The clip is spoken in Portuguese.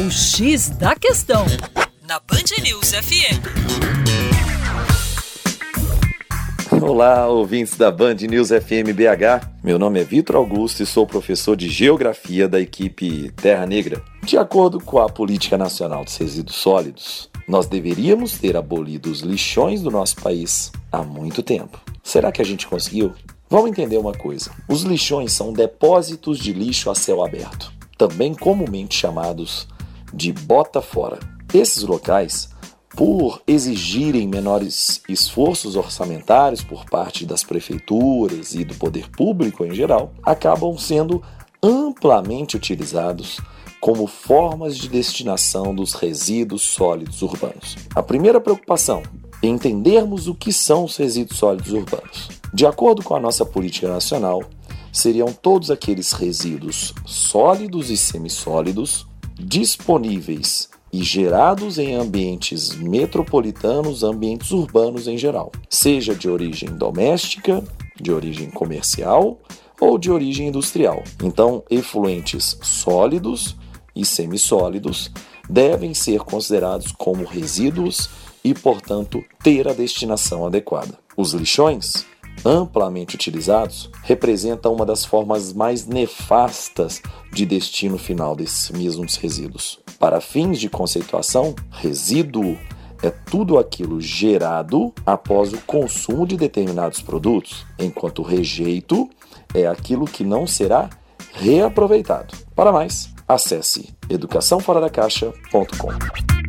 O X da Questão, na Band News FM. Olá, ouvintes da Band News FM BH. Meu nome é Vitor Augusto e sou professor de Geografia da equipe Terra Negra. De acordo com a Política Nacional dos Resíduos Sólidos, nós deveríamos ter abolido os lixões do nosso país há muito tempo. Será que a gente conseguiu? Vamos entender uma coisa: os lixões são depósitos de lixo a céu aberto, também comumente chamados de bota fora. Esses locais, por exigirem menores esforços orçamentários por parte das prefeituras e do poder público em geral, acabam sendo amplamente utilizados como formas de destinação dos resíduos sólidos urbanos. A primeira preocupação é entendermos o que são os resíduos sólidos urbanos. De acordo com a nossa política nacional, seriam todos aqueles resíduos sólidos e semissólidos disponíveis e gerados em ambientes metropolitanos, ambientes urbanos em geral, seja de origem doméstica, de origem comercial ou de origem industrial. Então, efluentes sólidos e semissólidos devem ser considerados como resíduos e, portanto, ter a destinação adequada. Os lixões amplamente utilizados, representa uma das formas mais nefastas de destino final desses mesmos resíduos. Para fins de conceituação, resíduo é tudo aquilo gerado após o consumo de determinados produtos, enquanto rejeito é aquilo que não será reaproveitado. Para mais, acesse educaçãoforadacaixa.com.